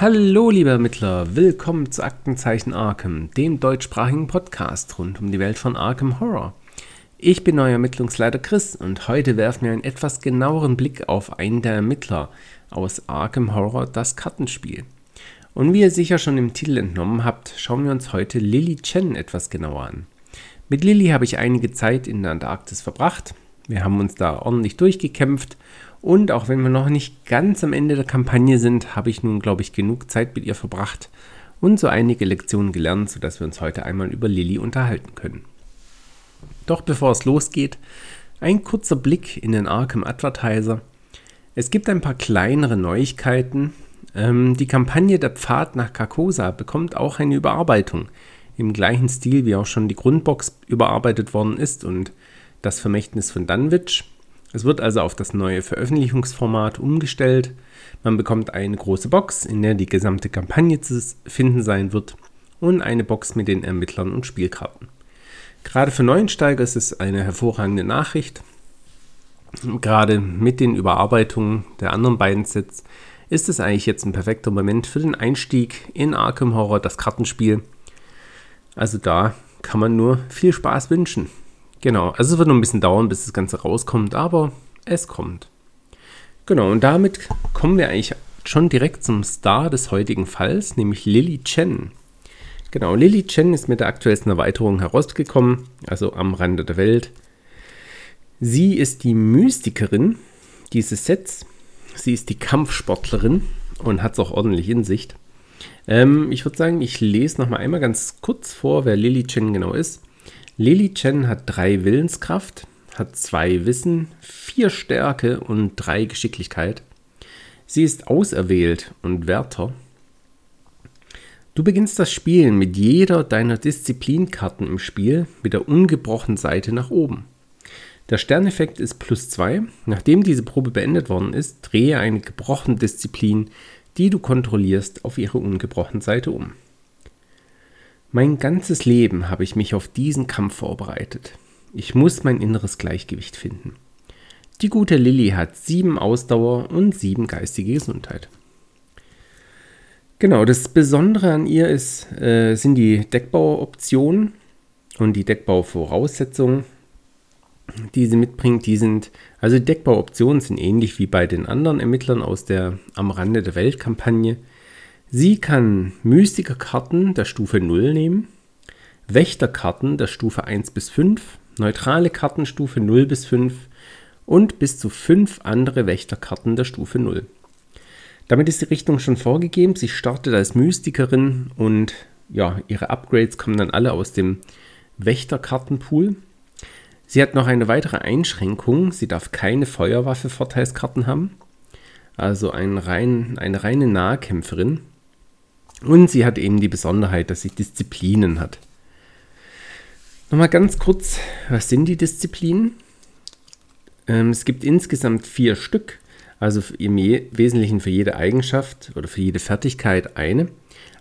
Hallo, liebe Ermittler, willkommen zu Aktenzeichen Arkham, dem deutschsprachigen Podcast rund um die Welt von Arkham Horror. Ich bin euer Ermittlungsleiter Chris und heute werfen wir einen etwas genaueren Blick auf einen der Ermittler aus Arkham Horror, das Kartenspiel. Und wie ihr sicher schon im Titel entnommen habt, schauen wir uns heute Lily Chen etwas genauer an. Mit Lily habe ich einige Zeit in der Antarktis verbracht. Wir haben uns da ordentlich durchgekämpft und auch wenn wir noch nicht ganz am Ende der Kampagne sind, habe ich nun, glaube ich, genug Zeit mit ihr verbracht und so einige Lektionen gelernt, sodass wir uns heute einmal über Lilly unterhalten können. Doch bevor es losgeht, ein kurzer Blick in den Arkham Advertiser. Es gibt ein paar kleinere Neuigkeiten. Ähm, die Kampagne Der Pfad nach Carcosa bekommt auch eine Überarbeitung im gleichen Stil, wie auch schon die Grundbox überarbeitet worden ist und das Vermächtnis von Dunwich. Es wird also auf das neue Veröffentlichungsformat umgestellt. Man bekommt eine große Box, in der die gesamte Kampagne zu finden sein wird und eine Box mit den Ermittlern und Spielkarten. Gerade für Neuensteiger ist es eine hervorragende Nachricht. Gerade mit den Überarbeitungen der anderen beiden Sets ist es eigentlich jetzt ein perfekter Moment für den Einstieg in Arkham Horror, das Kartenspiel. Also da kann man nur viel Spaß wünschen. Genau, also es wird noch ein bisschen dauern, bis das Ganze rauskommt, aber es kommt. Genau, und damit kommen wir eigentlich schon direkt zum Star des heutigen Falls, nämlich Lily Chen. Genau, Lily Chen ist mit der aktuellsten Erweiterung herausgekommen, also am Rande der Welt. Sie ist die Mystikerin dieses Sets. Sie ist die Kampfsportlerin und hat es auch ordentlich in Sicht. Ähm, ich würde sagen, ich lese noch mal einmal ganz kurz vor, wer Lily Chen genau ist. Lily Chen hat drei Willenskraft, hat zwei Wissen, vier Stärke und drei Geschicklichkeit. Sie ist auserwählt und Wärter. Du beginnst das Spielen mit jeder deiner Disziplinkarten im Spiel mit der ungebrochenen Seite nach oben. Der Sterneffekt ist plus 2. Nachdem diese Probe beendet worden ist, drehe eine gebrochene Disziplin, die du kontrollierst, auf ihre ungebrochene Seite um. Mein ganzes Leben habe ich mich auf diesen Kampf vorbereitet. Ich muss mein inneres Gleichgewicht finden. Die gute Lilly hat sieben Ausdauer und sieben geistige Gesundheit. Genau, das Besondere an ihr ist, äh, sind die Deckbauoptionen und die Deckbauvoraussetzungen, die sie mitbringt. Die sind, also die Deckbauoptionen sind ähnlich wie bei den anderen Ermittlern aus der Am Rande der Welt-Kampagne. Sie kann Mystikerkarten der Stufe 0 nehmen, Wächterkarten der Stufe 1 bis 5, neutrale Karten Stufe 0 bis 5 und bis zu 5 andere Wächterkarten der Stufe 0. Damit ist die Richtung schon vorgegeben. Sie startet als Mystikerin und ja, ihre Upgrades kommen dann alle aus dem Wächterkartenpool. Sie hat noch eine weitere Einschränkung. Sie darf keine Feuerwaffe-Vorteilskarten haben. Also ein rein, eine reine Nahkämpferin. Und sie hat eben die Besonderheit, dass sie Disziplinen hat. Nochmal ganz kurz, was sind die Disziplinen? Ähm, es gibt insgesamt vier Stück, also im Wesentlichen für jede Eigenschaft oder für jede Fertigkeit eine.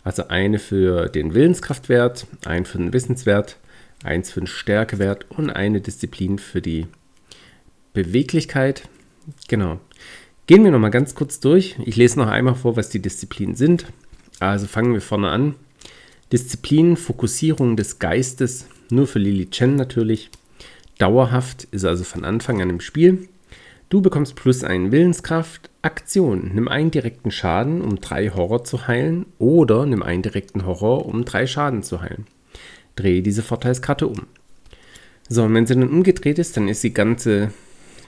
Also eine für den Willenskraftwert, ein für den Wissenswert, eins für den Stärkewert und eine Disziplin für die Beweglichkeit. Genau. Gehen wir nochmal ganz kurz durch. Ich lese noch einmal vor, was die Disziplinen sind. Also fangen wir vorne an. Disziplin, Fokussierung des Geistes, nur für Lily Chen natürlich. Dauerhaft ist also von Anfang an im Spiel. Du bekommst plus einen Willenskraft. Aktion, nimm einen direkten Schaden, um drei Horror zu heilen. Oder nimm einen direkten Horror, um drei Schaden zu heilen. Drehe diese Vorteilskarte um. So, und wenn sie dann umgedreht ist, dann ist die ganze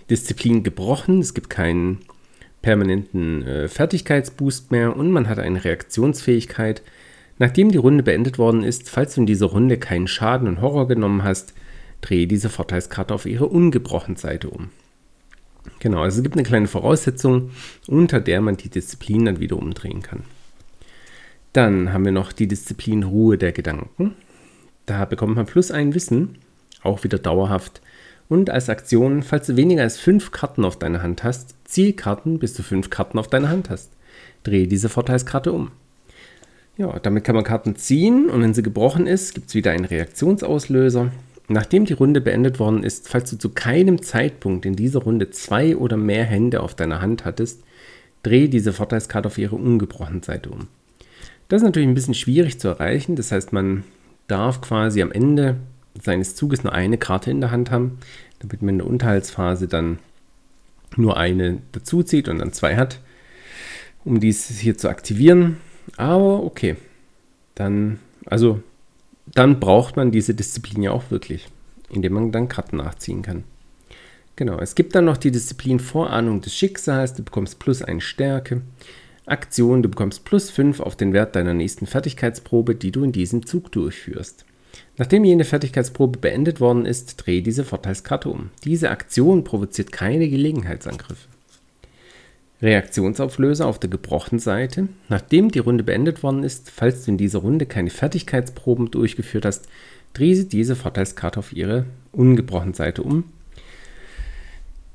Disziplin gebrochen. Es gibt keinen permanenten äh, Fertigkeitsboost mehr und man hat eine Reaktionsfähigkeit. Nachdem die Runde beendet worden ist, falls du in dieser Runde keinen Schaden und Horror genommen hast, drehe diese Vorteilskarte auf ihre ungebrochene Seite um. Genau, also es gibt eine kleine Voraussetzung, unter der man die Disziplin dann wieder umdrehen kann. Dann haben wir noch die Disziplin Ruhe der Gedanken. Da bekommt man plus ein Wissen, auch wieder dauerhaft und als Aktion, falls du weniger als fünf Karten auf deiner Hand hast, Zielkarten bis du fünf Karten auf deiner Hand hast. Drehe diese Vorteilskarte um. Ja, damit kann man Karten ziehen und wenn sie gebrochen ist, gibt es wieder einen Reaktionsauslöser. Nachdem die Runde beendet worden ist, falls du zu keinem Zeitpunkt in dieser Runde zwei oder mehr Hände auf deiner Hand hattest, drehe diese Vorteilskarte auf ihre ungebrochene Seite um. Das ist natürlich ein bisschen schwierig zu erreichen. Das heißt, man darf quasi am Ende seines Zuges nur eine Karte in der Hand haben, damit man in der Unterhaltsphase dann nur eine dazu zieht und dann zwei hat, um dieses hier zu aktivieren. Aber okay, dann, also, dann braucht man diese Disziplin ja auch wirklich, indem man dann Karten nachziehen kann. Genau, es gibt dann noch die Disziplin Vorahnung des Schicksals, du bekommst plus eine Stärke. Aktion, du bekommst plus 5 auf den Wert deiner nächsten Fertigkeitsprobe, die du in diesem Zug durchführst. Nachdem jene Fertigkeitsprobe beendet worden ist, drehe diese Vorteilskarte um. Diese Aktion provoziert keine Gelegenheitsangriffe. Reaktionsauflöser auf der gebrochenen Seite. Nachdem die Runde beendet worden ist, falls du in dieser Runde keine Fertigkeitsproben durchgeführt hast, drehe diese Vorteilskarte auf ihre ungebrochene Seite um.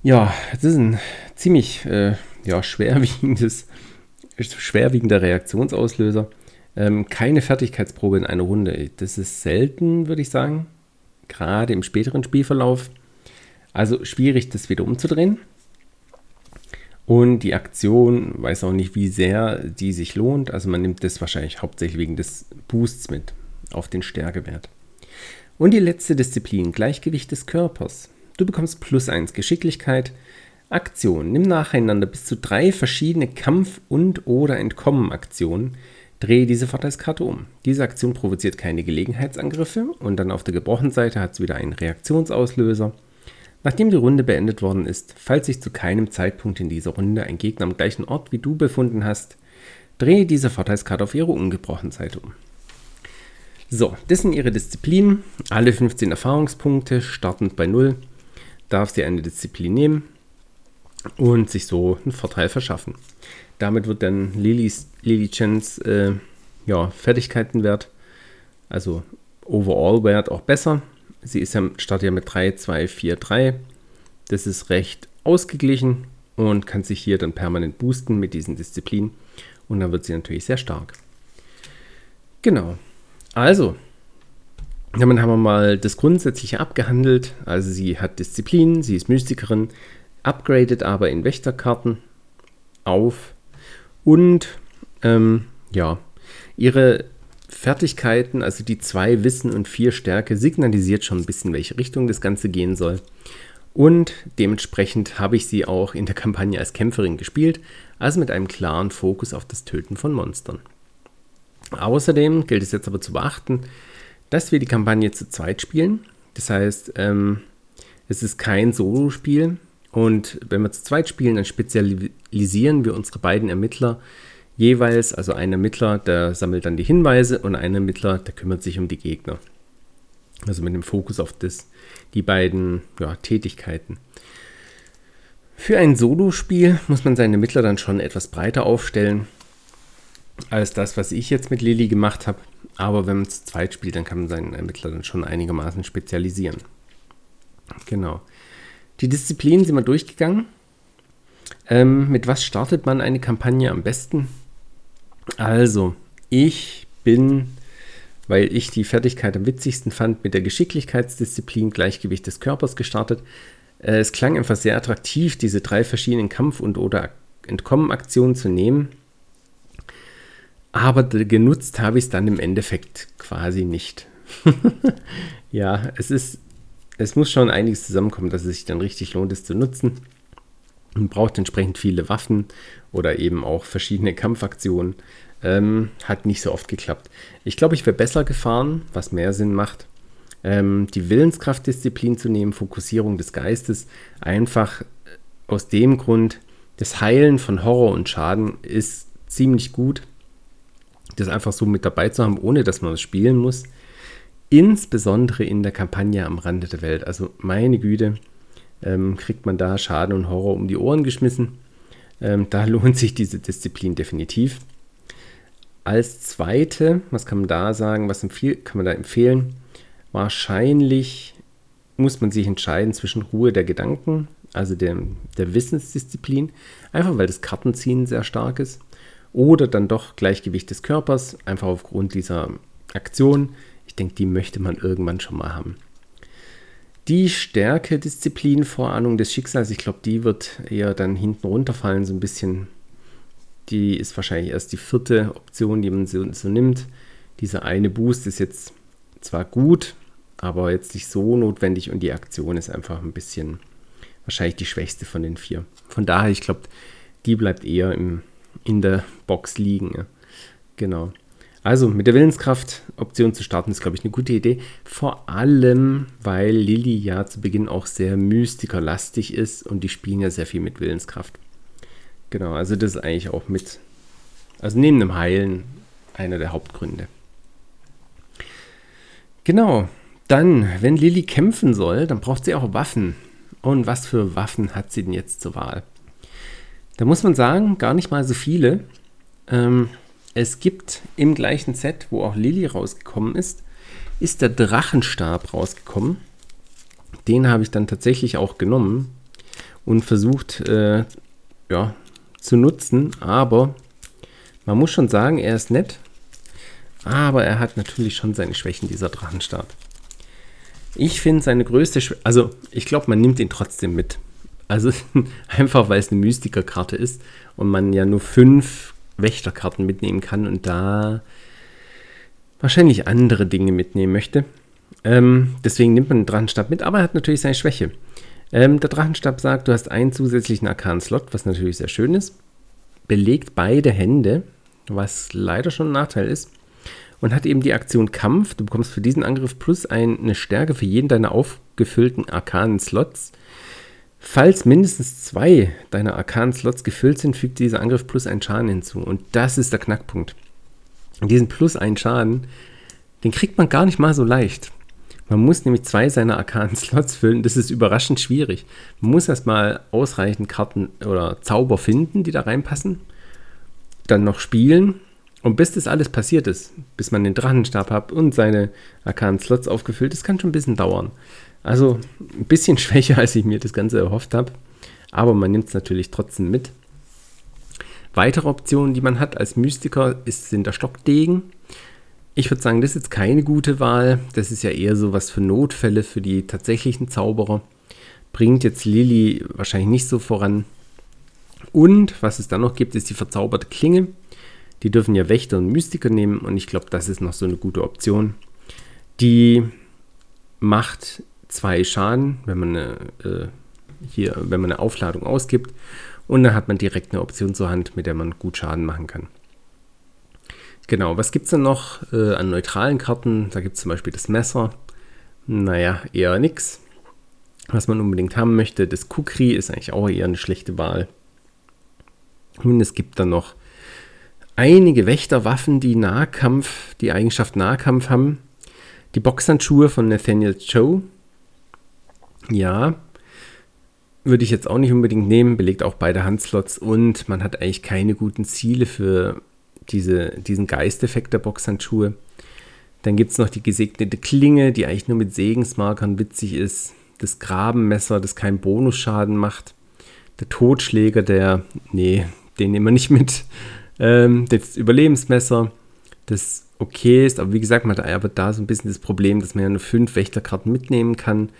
Ja, das ist ein ziemlich äh, ja, schwerwiegendes, schwerwiegender Reaktionsauslöser. Ähm, keine Fertigkeitsprobe in einer Runde. Das ist selten, würde ich sagen. Gerade im späteren Spielverlauf. Also schwierig, das wieder umzudrehen. Und die Aktion weiß auch nicht, wie sehr die sich lohnt. Also man nimmt das wahrscheinlich hauptsächlich wegen des Boosts mit auf den Stärkewert. Und die letzte Disziplin, Gleichgewicht des Körpers. Du bekommst plus 1 Geschicklichkeit. Aktion. Nimm nacheinander bis zu drei verschiedene Kampf- und oder Entkommen-Aktionen Drehe diese Vorteilskarte um. Diese Aktion provoziert keine Gelegenheitsangriffe und dann auf der gebrochenen Seite hat es wieder einen Reaktionsauslöser. Nachdem die Runde beendet worden ist, falls sich zu keinem Zeitpunkt in dieser Runde ein Gegner am gleichen Ort wie du befunden hast, drehe diese Vorteilskarte auf ihre ungebrochene Seite um. So, das sind ihre Disziplinen. Alle 15 Erfahrungspunkte, startend bei 0, darf sie eine Disziplin nehmen und sich so einen Vorteil verschaffen. Damit wird dann Lilys, Lily Chens äh, ja, Fertigkeitenwert, also Overall-Wert auch besser. Sie ist ja, startet ja mit 3, 2, 4, 3. Das ist recht ausgeglichen und kann sich hier dann permanent boosten mit diesen Disziplinen. Und dann wird sie natürlich sehr stark. Genau. Also, damit haben wir mal das Grundsätzliche abgehandelt. Also sie hat Disziplin, sie ist Mystikerin, upgradet aber in Wächterkarten auf und ähm, ja, ihre Fertigkeiten, also die zwei Wissen und vier Stärke, signalisiert schon ein bisschen, welche Richtung das Ganze gehen soll. Und dementsprechend habe ich sie auch in der Kampagne als Kämpferin gespielt, also mit einem klaren Fokus auf das Töten von Monstern. Außerdem gilt es jetzt aber zu beachten, dass wir die Kampagne zu zweit spielen. Das heißt, ähm, es ist kein Solo-Spiel, und wenn wir zu zweit spielen, dann spezialisieren wir unsere beiden Ermittler jeweils. Also ein Ermittler, der sammelt dann die Hinweise und ein Ermittler, der kümmert sich um die Gegner. Also mit dem Fokus auf das, die beiden ja, Tätigkeiten. Für ein Solo-Spiel muss man seine Ermittler dann schon etwas breiter aufstellen als das, was ich jetzt mit Lilly gemacht habe. Aber wenn man zu zweit spielt, dann kann man seinen Ermittler dann schon einigermaßen spezialisieren. Genau. Die Disziplinen sind wir durchgegangen. Ähm, mit was startet man eine Kampagne am besten? Also, ich bin, weil ich die Fertigkeit am witzigsten fand, mit der Geschicklichkeitsdisziplin Gleichgewicht des Körpers gestartet. Äh, es klang einfach sehr attraktiv, diese drei verschiedenen Kampf- und oder Entkommen-Aktionen zu nehmen. Aber genutzt habe ich es dann im Endeffekt quasi nicht. ja, es ist es muss schon einiges zusammenkommen, dass es sich dann richtig lohnt, es zu nutzen. Man braucht entsprechend viele Waffen oder eben auch verschiedene Kampfaktionen. Ähm, hat nicht so oft geklappt. Ich glaube, ich wäre besser gefahren, was mehr Sinn macht, ähm, die Willenskraftdisziplin zu nehmen, Fokussierung des Geistes. Einfach aus dem Grund, das Heilen von Horror und Schaden ist ziemlich gut. Das einfach so mit dabei zu haben, ohne dass man es spielen muss insbesondere in der Kampagne am Rande der Welt. Also meine Güte, ähm, kriegt man da Schaden und Horror um die Ohren geschmissen. Ähm, da lohnt sich diese Disziplin definitiv. Als zweite, was kann man da sagen, was kann man da empfehlen? Wahrscheinlich muss man sich entscheiden zwischen Ruhe der Gedanken, also der, der Wissensdisziplin, einfach weil das Kartenziehen sehr stark ist, oder dann doch Gleichgewicht des Körpers, einfach aufgrund dieser Aktion, ich denke, die möchte man irgendwann schon mal haben. Die Stärke, Disziplin, Vorahnung des Schicksals, ich glaube, die wird eher dann hinten runterfallen, so ein bisschen, Die ist wahrscheinlich erst die vierte Option, die man so, so nimmt. Dieser eine Boost ist jetzt zwar gut, aber jetzt nicht so notwendig und die Aktion ist einfach ein bisschen wahrscheinlich die schwächste von den vier. Von daher, ich glaube, die bleibt eher im, in der Box liegen. Genau. Also mit der Willenskraft-Option zu starten ist, glaube ich, eine gute Idee. Vor allem, weil Lilly ja zu Beginn auch sehr mystikerlastig ist und die spielen ja sehr viel mit Willenskraft. Genau, also das ist eigentlich auch mit, also neben dem Heilen, einer der Hauptgründe. Genau, dann, wenn Lilly kämpfen soll, dann braucht sie auch Waffen. Und was für Waffen hat sie denn jetzt zur Wahl? Da muss man sagen, gar nicht mal so viele. Ähm, es gibt im gleichen Set, wo auch Lilly rausgekommen ist, ist der Drachenstab rausgekommen. Den habe ich dann tatsächlich auch genommen und versucht äh, ja, zu nutzen. Aber man muss schon sagen, er ist nett. Aber er hat natürlich schon seine Schwächen, dieser Drachenstab. Ich finde seine größte Schwäche, also ich glaube, man nimmt ihn trotzdem mit. Also einfach, weil es eine Mystiker-Karte ist und man ja nur fünf Wächterkarten mitnehmen kann und da wahrscheinlich andere Dinge mitnehmen möchte. Ähm, deswegen nimmt man den Drachenstab mit, aber er hat natürlich seine Schwäche. Ähm, der Drachenstab sagt, du hast einen zusätzlichen Arkan-Slot, was natürlich sehr schön ist. Belegt beide Hände, was leider schon ein Nachteil ist. Und hat eben die Aktion Kampf. Du bekommst für diesen Angriff plus eine Stärke für jeden deiner aufgefüllten arkanen Slots. Falls mindestens zwei deiner Arkan-Slots gefüllt sind, fügt dieser Angriff plus einen Schaden hinzu. Und das ist der Knackpunkt. Und diesen plus einen Schaden, den kriegt man gar nicht mal so leicht. Man muss nämlich zwei seiner Arkan-Slots füllen. Das ist überraschend schwierig. Man muss erstmal ausreichend Karten oder Zauber finden, die da reinpassen. Dann noch spielen. Und bis das alles passiert ist, bis man den Drachenstab hat und seine Arkan-Slots aufgefüllt ist, kann schon ein bisschen dauern. Also ein bisschen schwächer, als ich mir das Ganze erhofft habe. Aber man nimmt es natürlich trotzdem mit. Weitere Optionen, die man hat als Mystiker, ist, sind der Stockdegen. Ich würde sagen, das ist jetzt keine gute Wahl. Das ist ja eher so was für Notfälle für die tatsächlichen Zauberer. Bringt jetzt Lilly wahrscheinlich nicht so voran. Und was es dann noch gibt, ist die verzauberte Klinge. Die dürfen ja Wächter und Mystiker nehmen und ich glaube, das ist noch so eine gute Option. Die macht zwei Schaden, wenn man eine, äh, hier, wenn man eine Aufladung ausgibt. Und dann hat man direkt eine Option zur Hand, mit der man gut Schaden machen kann. Genau, was gibt es denn noch äh, an neutralen Karten? Da gibt es zum Beispiel das Messer. Naja, eher nichts. Was man unbedingt haben möchte, das Kukri ist eigentlich auch eher eine schlechte Wahl. Und es gibt dann noch einige Wächterwaffen, die Nahkampf, die Eigenschaft Nahkampf haben. Die Boxhandschuhe von Nathaniel Cho, ja, würde ich jetzt auch nicht unbedingt nehmen, belegt auch beide Handslots und man hat eigentlich keine guten Ziele für diese, diesen Geisteffekt der Boxhandschuhe. Dann gibt es noch die gesegnete Klinge, die eigentlich nur mit Segensmarkern witzig ist. Das Grabenmesser, das keinen Bonusschaden macht. Der Totschläger, der, nee, den nehmen wir nicht mit. Ähm, das Überlebensmesser, das okay ist, aber wie gesagt, man hat aber da so ein bisschen das Problem, dass man ja nur fünf Wächterkarten mitnehmen kann.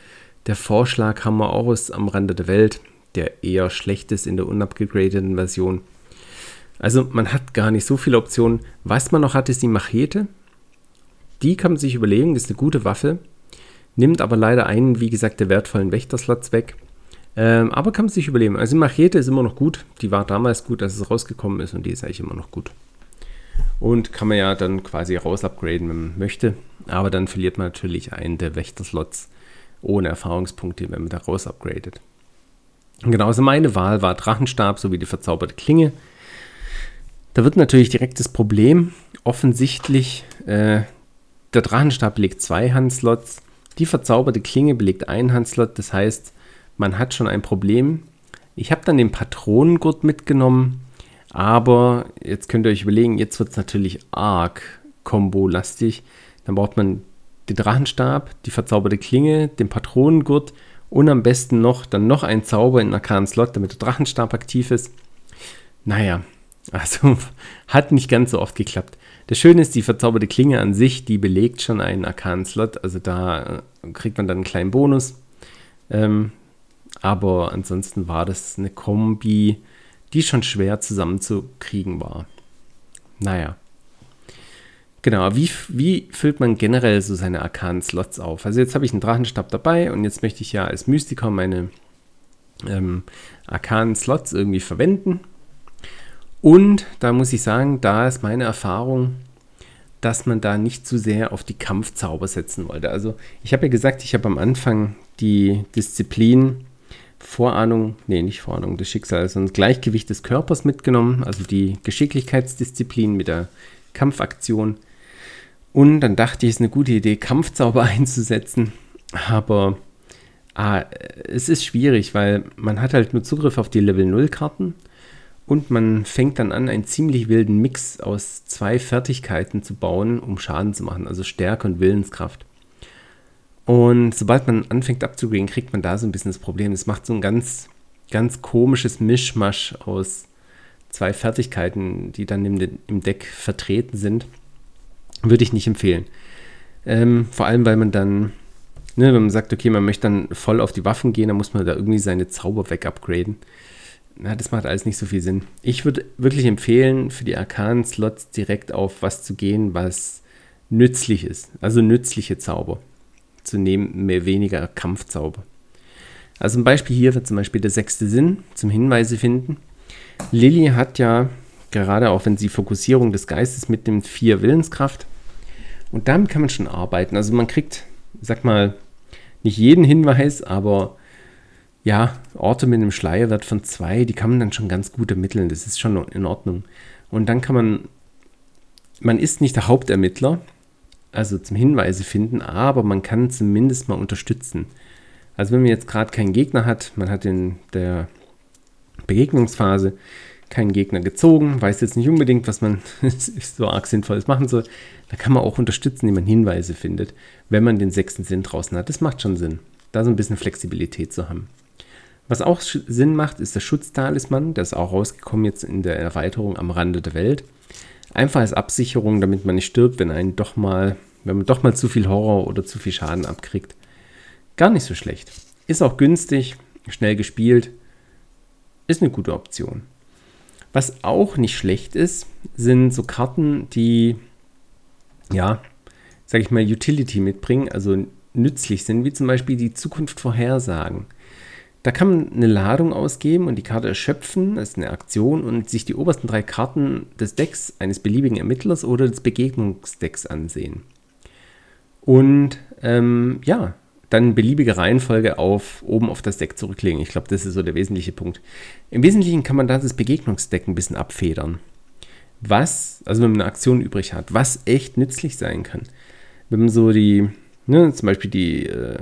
Der Vorschlag haben auch aus am Rande der Welt, der eher schlecht ist in der unupgradeten Version. Also man hat gar nicht so viele Optionen. Was man noch hat, ist die Machete. Die kann man sich überlegen, das ist eine gute Waffe. Nimmt aber leider einen, wie gesagt, der wertvollen Wächterslots weg. Ähm, aber kann man sich überlegen. Also die Machete ist immer noch gut. Die war damals gut, als es rausgekommen ist und die ist eigentlich immer noch gut. Und kann man ja dann quasi raus upgraden, wenn man möchte. Aber dann verliert man natürlich einen der Wächterslots ohne Erfahrungspunkte, wenn man da raus upgradet. Genauso also meine Wahl war Drachenstab sowie die verzauberte Klinge. Da wird natürlich direkt das Problem, offensichtlich, äh, der Drachenstab belegt zwei Handslots, die verzauberte Klinge belegt einen Handslot, das heißt, man hat schon ein Problem. Ich habe dann den Patronengurt mitgenommen, aber jetzt könnt ihr euch überlegen, jetzt wird es natürlich arg Combo-lastig. Dann braucht man den Drachenstab, die verzauberte Klinge, den Patronengurt und am besten noch dann noch ein Zauber in arkanen Slot, damit der Drachenstab aktiv ist. Naja, also hat nicht ganz so oft geklappt. Das Schöne ist, die verzauberte Klinge an sich, die belegt schon einen arkanen Slot, also da äh, kriegt man dann einen kleinen Bonus. Ähm, aber ansonsten war das eine Kombi, die schon schwer zusammenzukriegen war. Naja. Genau, wie, wie füllt man generell so seine arkanen Slots auf? Also jetzt habe ich einen Drachenstab dabei und jetzt möchte ich ja als Mystiker meine ähm, arkanen Slots irgendwie verwenden. Und da muss ich sagen, da ist meine Erfahrung, dass man da nicht zu sehr auf die Kampfzauber setzen wollte. Also ich habe ja gesagt, ich habe am Anfang die Disziplin Vorahnung, nee, nicht Vorahnung des Schicksals, sondern Gleichgewicht des Körpers mitgenommen, also die Geschicklichkeitsdisziplin mit der Kampfaktion. Und dann dachte ich, es ist eine gute Idee, Kampfzauber einzusetzen. Aber ah, es ist schwierig, weil man hat halt nur Zugriff auf die Level 0 Karten und man fängt dann an, einen ziemlich wilden Mix aus zwei Fertigkeiten zu bauen, um Schaden zu machen, also Stärke und Willenskraft. Und sobald man anfängt abzugraden, kriegt man da so ein bisschen das Problem. Es macht so ein ganz, ganz komisches Mischmasch aus zwei Fertigkeiten, die dann im, im Deck vertreten sind. Würde ich nicht empfehlen. Ähm, vor allem, weil man dann, ne, wenn man sagt, okay, man möchte dann voll auf die Waffen gehen, dann muss man da irgendwie seine Zauber weg-upgraden. Na, das macht alles nicht so viel Sinn. Ich würde wirklich empfehlen, für die Arkan-Slots direkt auf was zu gehen, was nützlich ist. Also nützliche Zauber zu nehmen, mehr weniger Kampfzauber. Also ein Beispiel hier wird zum Beispiel der sechste Sinn zum Hinweise finden. Lilly hat ja, gerade auch wenn sie Fokussierung des Geistes mitnimmt, vier Willenskraft. Und damit kann man schon arbeiten. Also man kriegt, sag mal, nicht jeden Hinweis, aber ja, Orte mit einem Schleierwert von zwei, die kann man dann schon ganz gut ermitteln. Das ist schon in Ordnung. Und dann kann man, man ist nicht der Hauptermittler, also zum Hinweise finden, aber man kann zumindest mal unterstützen. Also wenn man jetzt gerade keinen Gegner hat, man hat in der Begegnungsphase keinen Gegner gezogen, weiß jetzt nicht unbedingt, was man so arg sinnvolles machen soll, da kann man auch unterstützen, indem man Hinweise findet, wenn man den sechsten Sinn draußen hat. Das macht schon Sinn, da so ein bisschen Flexibilität zu haben. Was auch Sinn macht, ist der Schutztalisman, der ist auch rausgekommen jetzt in der Erweiterung am Rande der Welt. Einfach als Absicherung, damit man nicht stirbt, wenn einen doch mal, wenn man doch mal zu viel Horror oder zu viel Schaden abkriegt. Gar nicht so schlecht. Ist auch günstig, schnell gespielt. Ist eine gute Option. Was auch nicht schlecht ist, sind so Karten, die, ja, sag ich mal, Utility mitbringen, also nützlich sind, wie zum Beispiel die Zukunft vorhersagen. Da kann man eine Ladung ausgeben und die Karte erschöpfen, das ist eine Aktion, und sich die obersten drei Karten des Decks eines beliebigen Ermittlers oder des Begegnungsdecks ansehen. Und ähm, ja, dann beliebige Reihenfolge auf oben auf das Deck zurücklegen. Ich glaube, das ist so der wesentliche Punkt. Im Wesentlichen kann man da das Begegnungsdeck ein bisschen abfedern. Was, also wenn man eine Aktion übrig hat, was echt nützlich sein kann. Wenn man so die, ne, zum Beispiel die äh,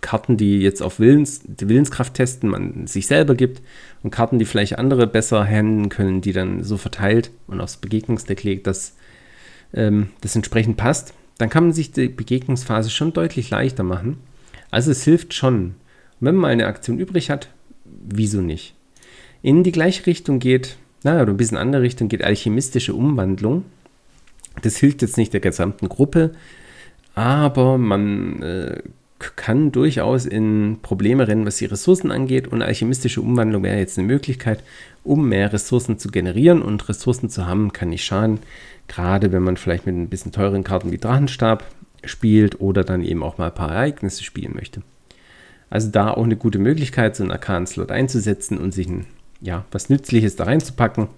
Karten, die jetzt auf Willens, die Willenskraft testen, man sich selber gibt und Karten, die vielleicht andere besser handeln können, die dann so verteilt und aufs Begegnungsdeck legt, dass ähm, das entsprechend passt, dann kann man sich die Begegnungsphase schon deutlich leichter machen. Also es hilft schon. Und wenn man mal eine Aktion übrig hat, wieso nicht? In die gleiche Richtung geht, naja, oder ein bisschen andere Richtung geht alchemistische Umwandlung. Das hilft jetzt nicht der gesamten Gruppe, aber man äh, kann durchaus in Probleme rennen, was die Ressourcen angeht. Und alchemistische Umwandlung wäre jetzt eine Möglichkeit, um mehr Ressourcen zu generieren. Und Ressourcen zu haben, kann nicht schaden. Gerade wenn man vielleicht mit ein bisschen teuren Karten wie Drachenstab spielt oder dann eben auch mal ein paar Ereignisse spielen möchte. Also da auch eine gute Möglichkeit, so einen Arkan-Slot einzusetzen und sich ein, ja, was Nützliches da reinzupacken,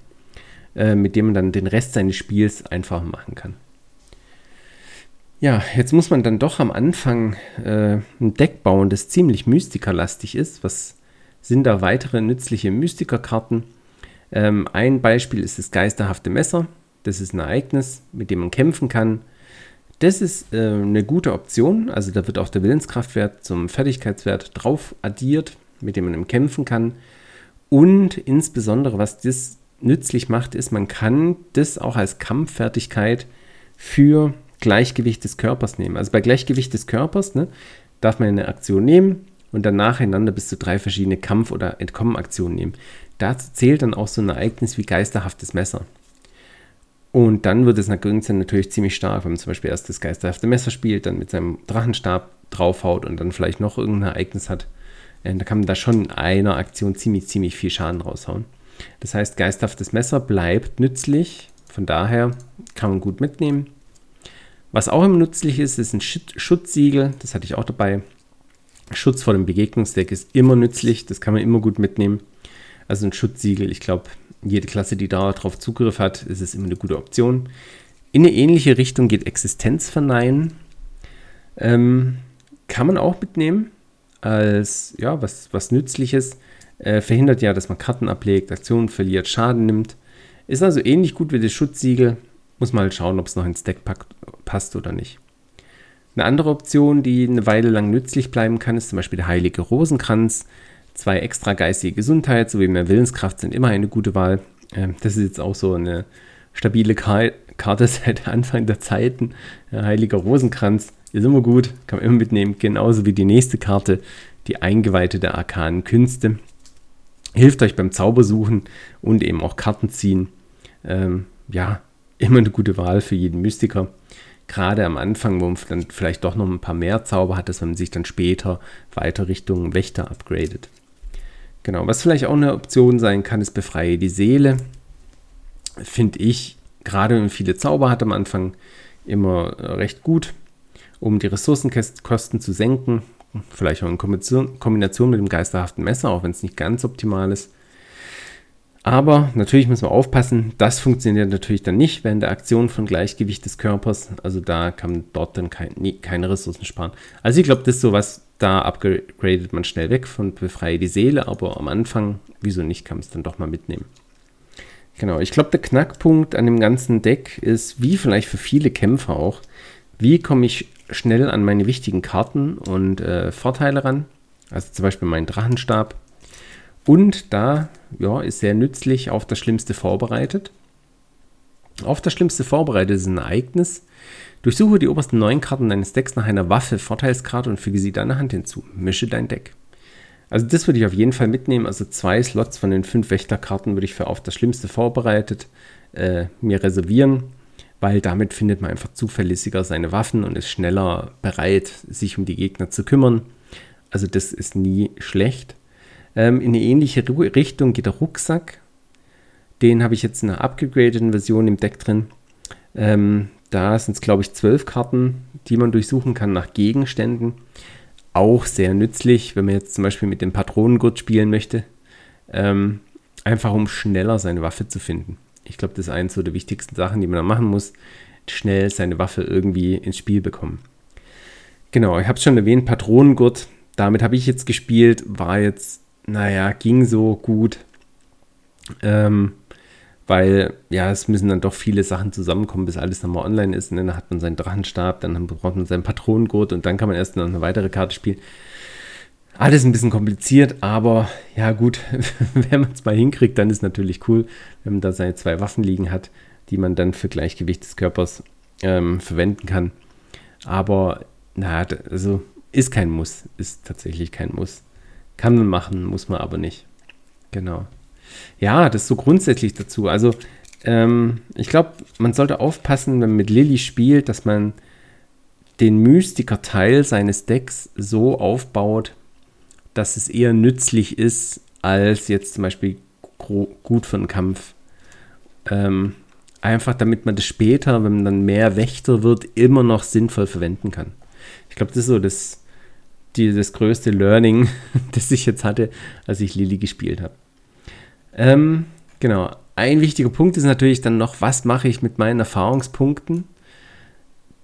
äh, mit dem man dann den Rest seines Spiels einfach machen kann. Ja, jetzt muss man dann doch am Anfang äh, ein Deck bauen, das ziemlich mystikerlastig ist. Was sind da weitere nützliche Mystikerkarten? Ähm, ein Beispiel ist das geisterhafte Messer. Das ist ein Ereignis, mit dem man kämpfen kann. Das ist äh, eine gute Option. Also da wird auch der Willenskraftwert zum Fertigkeitswert drauf addiert, mit dem man kämpfen kann. Und insbesondere, was das nützlich macht, ist, man kann das auch als Kampffertigkeit für Gleichgewicht des Körpers nehmen. Also bei Gleichgewicht des Körpers ne, darf man eine Aktion nehmen und dann nacheinander bis zu drei verschiedene Kampf- oder Entkommenaktionen nehmen. Dazu zählt dann auch so ein Ereignis wie geisterhaftes Messer. Und dann wird es natürlich ziemlich stark, wenn man zum Beispiel erst das geisterhafte Messer spielt, dann mit seinem Drachenstab draufhaut und dann vielleicht noch irgendein Ereignis hat, Äh, da kann man da schon in einer Aktion ziemlich, ziemlich viel Schaden raushauen. Das heißt, geisthaftes Messer bleibt nützlich. Von daher kann man gut mitnehmen. Was auch immer nützlich ist, ist ein Schutzsiegel. Das hatte ich auch dabei. Schutz vor dem Begegnungsdeck ist immer nützlich. Das kann man immer gut mitnehmen. Also ein Schutzsiegel, ich glaube, jede Klasse, die darauf Zugriff hat, ist es immer eine gute Option. In eine ähnliche Richtung geht Existenzverneinen. Ähm, kann man auch mitnehmen als ja, was, was Nützliches. Äh, verhindert ja, dass man Karten ablegt, Aktionen verliert, Schaden nimmt. Ist also ähnlich gut wie das Schutzsiegel. Muss man halt schauen, ob es noch ins Deck packt, passt oder nicht. Eine andere Option, die eine Weile lang nützlich bleiben kann, ist zum Beispiel der Heilige Rosenkranz. Zwei extra geistige Gesundheit sowie mehr Willenskraft sind immer eine gute Wahl. Ähm, das ist jetzt auch so eine stabile Karte seit Anfang der Zeiten. Der Heiliger Rosenkranz ist immer gut, kann man immer mitnehmen. Genauso wie die nächste Karte, die Eingeweihte der arkanen Künste. Hilft euch beim Zaubersuchen und eben auch Karten ziehen. Ähm, ja, immer eine gute Wahl für jeden Mystiker gerade am Anfang, wo man dann vielleicht doch noch ein paar mehr Zauber hat, dass man sich dann später weiter Richtung Wächter upgradet. Genau, was vielleicht auch eine Option sein kann, ist befreie die Seele. Finde ich, gerade wenn man viele Zauber hat am Anfang, immer recht gut, um die Ressourcenkosten zu senken. Vielleicht auch in Kombination mit dem geisterhaften Messer, auch wenn es nicht ganz optimal ist. Aber natürlich muss man aufpassen, das funktioniert natürlich dann nicht während der Aktion von Gleichgewicht des Körpers. Also da kann man dort dann kein, nie, keine Ressourcen sparen. Also ich glaube, das ist sowas, da upgradet man schnell weg von befreie die Seele, aber am Anfang, wieso nicht, kann man es dann doch mal mitnehmen. Genau, ich glaube, der Knackpunkt an dem ganzen Deck ist, wie vielleicht für viele Kämpfer auch, wie komme ich schnell an meine wichtigen Karten und äh, Vorteile ran. Also zum Beispiel meinen Drachenstab, und da ja, ist sehr nützlich auf das Schlimmste vorbereitet. Auf das Schlimmste vorbereitet ist ein Ereignis. Durchsuche die obersten neun Karten deines Decks nach einer Waffe, Vorteilskarte und füge sie deiner Hand hinzu. Mische dein Deck. Also das würde ich auf jeden Fall mitnehmen. Also zwei Slots von den fünf Wächterkarten würde ich für auf das Schlimmste vorbereitet äh, mir reservieren, weil damit findet man einfach zuverlässiger seine Waffen und ist schneller bereit, sich um die Gegner zu kümmern. Also das ist nie schlecht. Ähm, in eine ähnliche Richtung geht der Rucksack. Den habe ich jetzt in einer abgegradeten Version im Deck drin. Ähm, da sind es, glaube ich, zwölf Karten, die man durchsuchen kann nach Gegenständen. Auch sehr nützlich, wenn man jetzt zum Beispiel mit dem Patronengurt spielen möchte. Ähm, einfach um schneller seine Waffe zu finden. Ich glaube, das ist eines so der wichtigsten Sachen, die man da machen muss. Schnell seine Waffe irgendwie ins Spiel bekommen. Genau, ich habe es schon erwähnt, Patronengurt. Damit habe ich jetzt gespielt, war jetzt naja, ging so gut. Ähm, weil, ja, es müssen dann doch viele Sachen zusammenkommen, bis alles nochmal online ist. Und dann hat man seinen Drachenstab, dann braucht man seinen Patronengurt und dann kann man erst noch eine weitere Karte spielen. Alles ein bisschen kompliziert, aber ja, gut, wenn man es mal hinkriegt, dann ist natürlich cool, wenn man da seine zwei Waffen liegen hat, die man dann für Gleichgewicht des Körpers ähm, verwenden kann. Aber, na, also ist kein Muss, ist tatsächlich kein Muss. Kann man machen, muss man aber nicht. Genau. Ja, das ist so grundsätzlich dazu. Also, ähm, ich glaube, man sollte aufpassen, wenn man mit Lilly spielt, dass man den Mystiker-Teil seines Decks so aufbaut, dass es eher nützlich ist, als jetzt zum Beispiel gut für einen Kampf. Ähm, einfach damit man das später, wenn man dann mehr Wächter wird, immer noch sinnvoll verwenden kann. Ich glaube, das ist so das, die, das größte Learning, das ich jetzt hatte, als ich Lilly gespielt habe. Ähm, genau. Ein wichtiger Punkt ist natürlich dann noch, was mache ich mit meinen Erfahrungspunkten?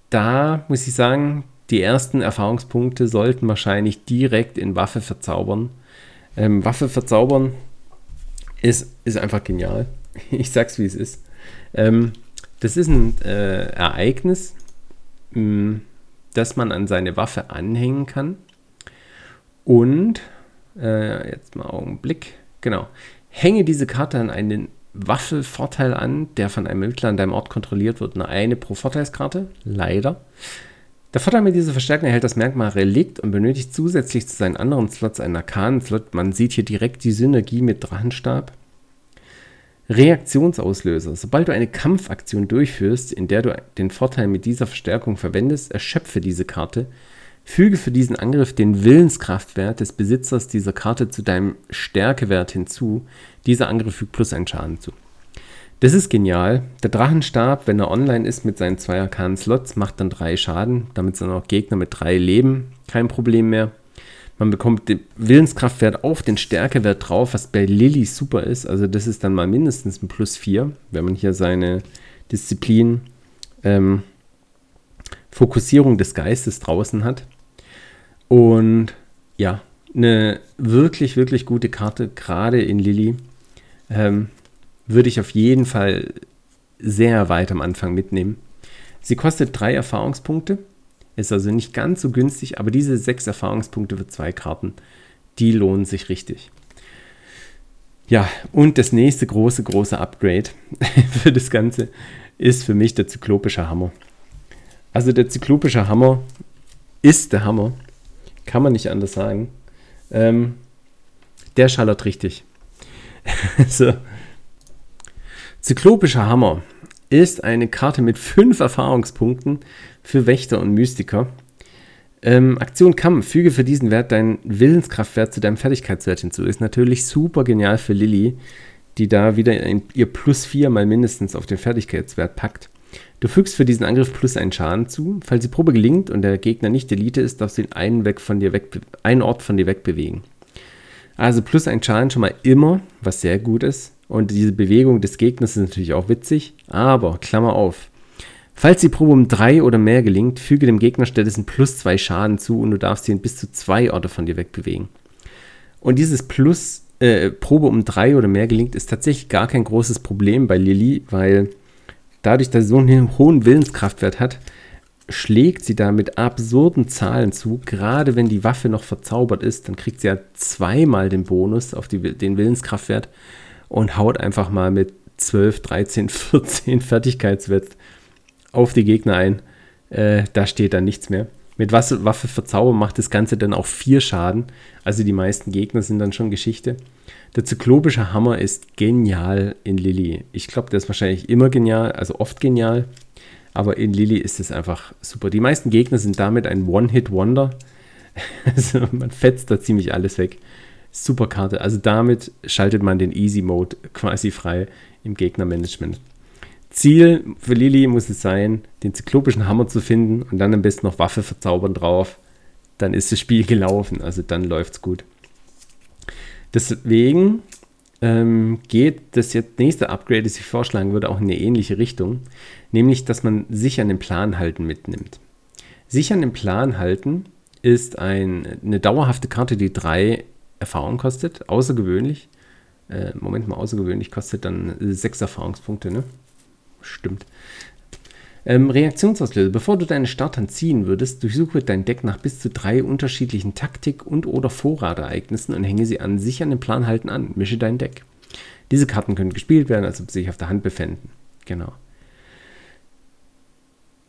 Da muss ich sagen, die ersten Erfahrungspunkte sollten wahrscheinlich direkt in Waffe verzaubern. Ähm, Waffe verzaubern ist, ist einfach genial. Ich sag's wie es ist. Ähm, das ist ein äh, Ereignis, mh, mm, das man an seine Waffe anhängen kann. Und, äh, jetzt mal Augenblick, genau, hänge diese Karte an einen Waffelvorteil an, der von einem Mittler an deinem Ort kontrolliert wird. Eine, eine pro Vorteilskarte, leider. Der Vorteil mit dieser Verstärkung erhält das Merkmal Relikt und benötigt zusätzlich zu seinen anderen Slots einen Arkanen-Slot. Man sieht hier direkt die Synergie mit Drachenstab. Reaktionsauslöser. Sobald du eine Kampfaktion durchführst, in der du den Vorteil mit dieser Verstärkung verwendest, erschöpfe diese Karte Füge für diesen Angriff den Willenskraftwert des Besitzers dieser Karte zu deinem Stärkewert hinzu. Dieser Angriff fügt plus einen Schaden zu. Das ist genial. Der Drachenstab, wenn er online ist mit seinen zwei arkanen Slots, macht dann drei Schaden. Damit sind auch Gegner mit drei Leben kein Problem mehr. Man bekommt den Willenskraftwert auf den Stärkewert drauf, was bei Lilly super ist. Also das ist dann mal mindestens ein Plus 4, wenn man hier seine Disziplin ähm, Fokussierung des Geistes draußen hat. Und ja, eine wirklich, wirklich gute Karte, gerade in Lilly. Ähm, würde ich auf jeden Fall sehr weit am Anfang mitnehmen. Sie kostet drei Erfahrungspunkte, ist also nicht ganz so günstig, aber diese sechs Erfahrungspunkte für zwei Karten, die lohnen sich richtig. Ja, und das nächste große, große Upgrade für das Ganze ist für mich der zyklopische Hammer. Also der zyklopische Hammer ist der Hammer. Kann man nicht anders sagen. Ähm, der schallert richtig. so. Zyklopischer Hammer ist eine Karte mit fünf Erfahrungspunkten für Wächter und Mystiker. Ähm, Aktion Kampf, füge für diesen Wert deinen Willenskraftwert zu deinem Fertigkeitswert hinzu. Ist natürlich super genial für Lilly, die da wieder ihr Plus 4 mal mindestens auf den Fertigkeitswert packt. Du fügst für diesen Angriff plus einen Schaden zu. Falls die Probe gelingt und der Gegner nicht Elite ist, darfst du ihn einen, weg von dir weg, einen Ort von dir wegbewegen. Also plus ein Schaden schon mal immer, was sehr gut ist. Und diese Bewegung des Gegners ist natürlich auch witzig. Aber, Klammer auf, falls die Probe um drei oder mehr gelingt, füge dem Gegner stattdessen plus zwei Schaden zu und du darfst ihn bis zu zwei Orte von dir wegbewegen. Und dieses Plus äh, Probe um drei oder mehr gelingt, ist tatsächlich gar kein großes Problem bei Lilly, weil dadurch, dass sie so einen hohen Willenskraftwert hat, schlägt sie da mit absurden Zahlen zu. Gerade wenn die Waffe noch verzaubert ist, dann kriegt sie ja zweimal den Bonus auf die, den Willenskraftwert und haut einfach mal mit 12, 13, 14 Fertigkeitswert auf die Gegner ein. Äh, da steht dann nichts mehr. Mit Waffe verzaubern macht das Ganze dann auch vier Schaden. Also die meisten Gegner sind dann schon Geschichte. Der zyklopische Hammer ist genial in Lilly. Ich glaube, der ist wahrscheinlich immer genial, also oft genial. Aber in Lilly ist es einfach super. Die meisten Gegner sind damit ein One-Hit-Wonder. Also man fetzt da ziemlich alles weg. Super Karte. Also damit schaltet man den Easy Mode quasi frei im Gegnermanagement. Ziel für Lilly muss es sein, den zyklopischen Hammer zu finden und dann am besten noch Waffe verzaubern drauf. Dann ist das Spiel gelaufen. Also dann läuft es gut. Deswegen ähm, geht das jetzt nächste Upgrade, das ich vorschlagen würde, auch in eine ähnliche Richtung, nämlich, dass man sich an den Plan halten mitnimmt. Sich an den Plan halten ist ein, eine dauerhafte Karte, die drei Erfahrungen kostet, außergewöhnlich. Äh, Moment mal, außergewöhnlich kostet dann sechs Erfahrungspunkte, ne? Stimmt. Ähm, Reaktionsauslöser. Bevor du deine Starthand ziehen würdest, durchsuche dein Deck nach bis zu drei unterschiedlichen Taktik- und oder Vorratereignissen und hänge sie an sich an den Plan halten an. Mische dein Deck. Diese Karten können gespielt werden, als ob sie sich auf der Hand befänden. Genau.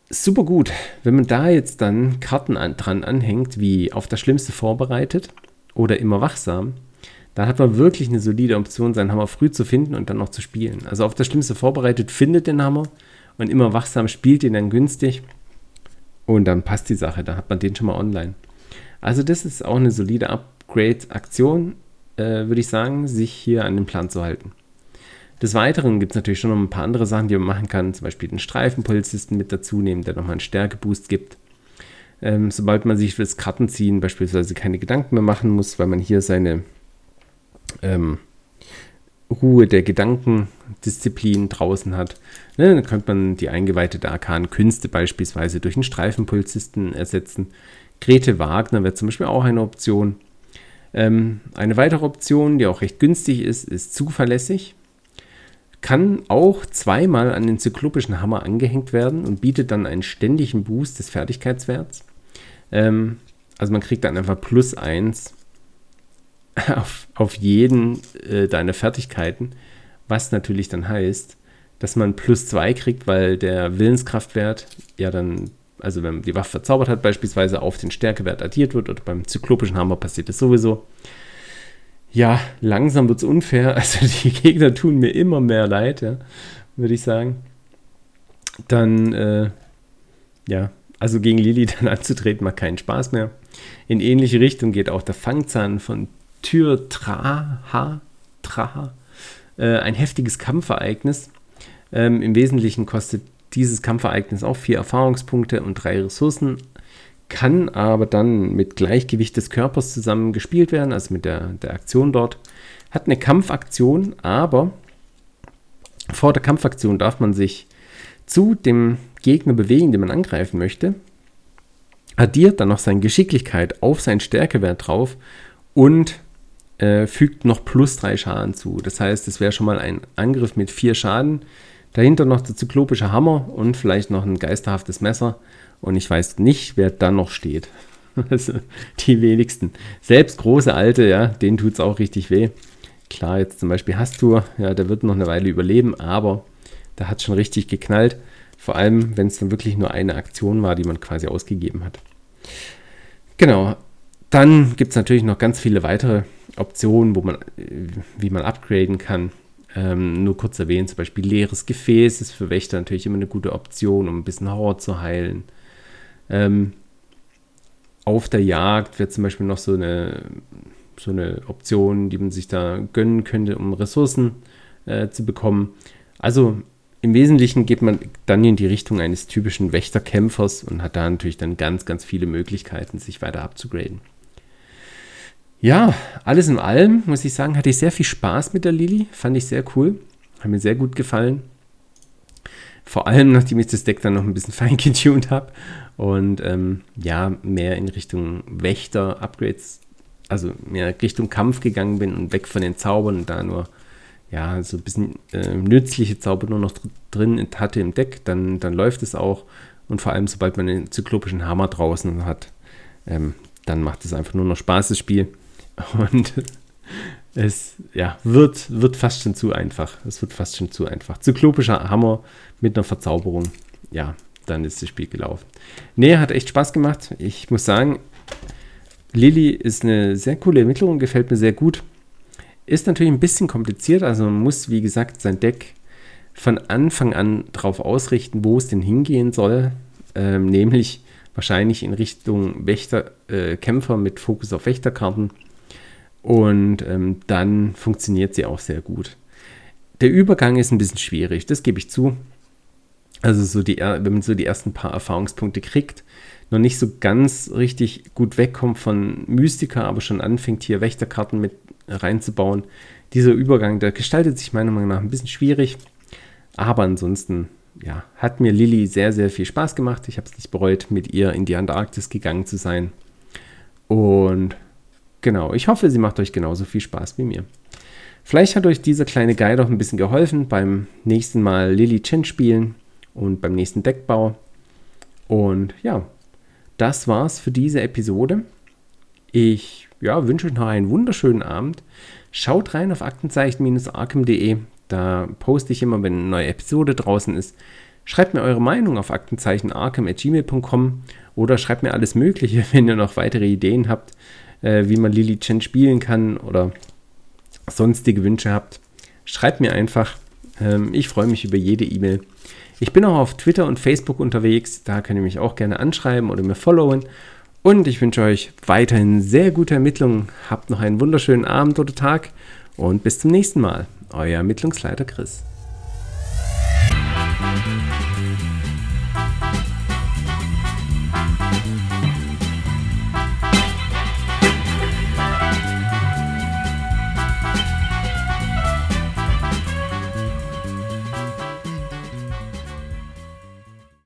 Super gut. Wenn man da jetzt dann Karten an, dran anhängt, wie auf das Schlimmste vorbereitet oder immer wachsam, dann hat man wirklich eine solide Option, seinen Hammer früh zu finden und dann noch zu spielen. Also auf das Schlimmste vorbereitet findet den Hammer und immer wachsam spielt ihn dann günstig und dann passt die Sache, dann hat man den schon mal online. Also das ist auch eine solide Upgrade-Aktion, äh, würde ich sagen, sich hier an den Plan zu halten. Des Weiteren gibt es natürlich schon noch ein paar andere Sachen, die man machen kann, zum Beispiel den Streifenpolizisten mit dazu nehmen, der nochmal einen Stärkeboost gibt. Ähm, sobald man sich fürs Kartenziehen beispielsweise keine Gedanken mehr machen muss, weil man hier seine ähm, Ruhe der Gedankendisziplin draußen hat. Ne, dann könnte man die eingeweihte der arkanen Künste beispielsweise durch einen Streifenpolizisten ersetzen. Grete Wagner wäre zum Beispiel auch eine Option. Ähm, eine weitere Option, die auch recht günstig ist, ist zuverlässig. Kann auch zweimal an den zyklopischen Hammer angehängt werden und bietet dann einen ständigen Boost des Fertigkeitswerts. Ähm, also man kriegt dann einfach plus 1 auf, auf jeden äh, deiner Fertigkeiten, was natürlich dann heißt, dass man plus zwei kriegt, weil der Willenskraftwert ja dann, also wenn man die Waffe verzaubert hat, beispielsweise auf den Stärkewert addiert wird oder beim zyklopischen Hammer passiert das sowieso. Ja, langsam wird es unfair. Also die Gegner tun mir immer mehr leid, ja, würde ich sagen. Dann, äh, ja, also gegen Lili dann anzutreten, macht keinen Spaß mehr. In ähnliche Richtung geht auch der Fangzahn von Tyr Traha, Traha äh, ein heftiges Kampfereignis. Ähm, Im Wesentlichen kostet dieses Kampfereignis auch vier Erfahrungspunkte und drei Ressourcen, kann aber dann mit Gleichgewicht des Körpers zusammen gespielt werden, also mit der, der Aktion dort. Hat eine Kampfaktion, aber vor der Kampfaktion darf man sich zu dem Gegner bewegen, den man angreifen möchte, addiert dann noch seine Geschicklichkeit auf seinen Stärkewert drauf und äh, fügt noch plus drei Schaden zu. Das heißt, es wäre schon mal ein Angriff mit vier Schaden. Dahinter noch der zyklopische Hammer und vielleicht noch ein geisterhaftes Messer. Und ich weiß nicht, wer dann noch steht. Also die wenigsten. Selbst große Alte, ja, denen tut es auch richtig weh. Klar, jetzt zum Beispiel Hastur, ja, der wird noch eine Weile überleben, aber da hat schon richtig geknallt. Vor allem, wenn es dann wirklich nur eine Aktion war, die man quasi ausgegeben hat. Genau. Dann gibt es natürlich noch ganz viele weitere Optionen, wo man, äh, wie man upgraden kann. Ähm, nur kurz erwähnen, zum Beispiel leeres Gefäß ist für Wächter natürlich immer eine gute Option, um ein bisschen Horror zu heilen. Ähm, auf der Jagd wird zum Beispiel noch so eine, so eine Option, die man sich da gönnen könnte, um Ressourcen äh, zu bekommen. Also im Wesentlichen geht man dann in die Richtung eines typischen Wächterkämpfers und hat da natürlich dann ganz, ganz viele Möglichkeiten, sich weiter abzugraden. Ja, alles in allem, muss ich sagen, hatte ich sehr viel Spaß mit der Lili. Fand ich sehr cool. Hat mir sehr gut gefallen. Vor allem, nachdem ich das Deck dann noch ein bisschen fein getuned habe und ähm, ja, mehr in Richtung Wächter-Upgrades, also mehr Richtung Kampf gegangen bin und weg von den Zaubern und da nur ja, so ein bisschen äh, nützliche Zauber nur noch drin hatte im Deck, dann, dann läuft es auch. Und vor allem, sobald man den zyklopischen Hammer draußen hat, ähm, dann macht es einfach nur noch Spaß, das Spiel. Und es ja, wird, wird fast schon zu einfach. Es wird fast schon zu einfach. Zyklopischer Hammer mit einer Verzauberung. Ja, dann ist das Spiel gelaufen. Nee, hat echt Spaß gemacht. Ich muss sagen, Lilly ist eine sehr coole Ermittlung, gefällt mir sehr gut. Ist natürlich ein bisschen kompliziert, also man muss, wie gesagt, sein Deck von Anfang an darauf ausrichten, wo es denn hingehen soll. Ähm, nämlich wahrscheinlich in Richtung Wächterkämpfer äh, mit Fokus auf Wächterkarten und ähm, dann funktioniert sie auch sehr gut. Der Übergang ist ein bisschen schwierig, das gebe ich zu. Also so die, wenn man so die ersten paar Erfahrungspunkte kriegt, noch nicht so ganz richtig gut wegkommt von Mystika, aber schon anfängt hier Wächterkarten mit reinzubauen. Dieser Übergang, der gestaltet sich meiner Meinung nach ein bisschen schwierig. Aber ansonsten, ja, hat mir Lilly sehr, sehr viel Spaß gemacht. Ich habe es nicht bereut, mit ihr in die Antarktis gegangen zu sein. Und Genau, ich hoffe, sie macht euch genauso viel Spaß wie mir. Vielleicht hat euch dieser kleine Guide auch ein bisschen geholfen beim nächsten Mal Lily Chen spielen und beim nächsten Deckbau. Und ja, das war's für diese Episode. Ich ja, wünsche euch noch einen wunderschönen Abend. Schaut rein auf aktenzeichen-arkham.de. Da poste ich immer, wenn eine neue Episode draußen ist. Schreibt mir eure Meinung auf aktenzeichen.arkham.gmail.com oder schreibt mir alles Mögliche, wenn ihr noch weitere Ideen habt äh, wie man Lily Chen spielen kann oder sonstige Wünsche habt, schreibt mir einfach. Ähm, ich freue mich über jede E-Mail. Ich bin auch auf Twitter und Facebook unterwegs. Da könnt ihr mich auch gerne anschreiben oder mir followen. Und ich wünsche euch weiterhin sehr gute Ermittlungen. Habt noch einen wunderschönen Abend oder Tag und bis zum nächsten Mal. Euer Ermittlungsleiter Chris.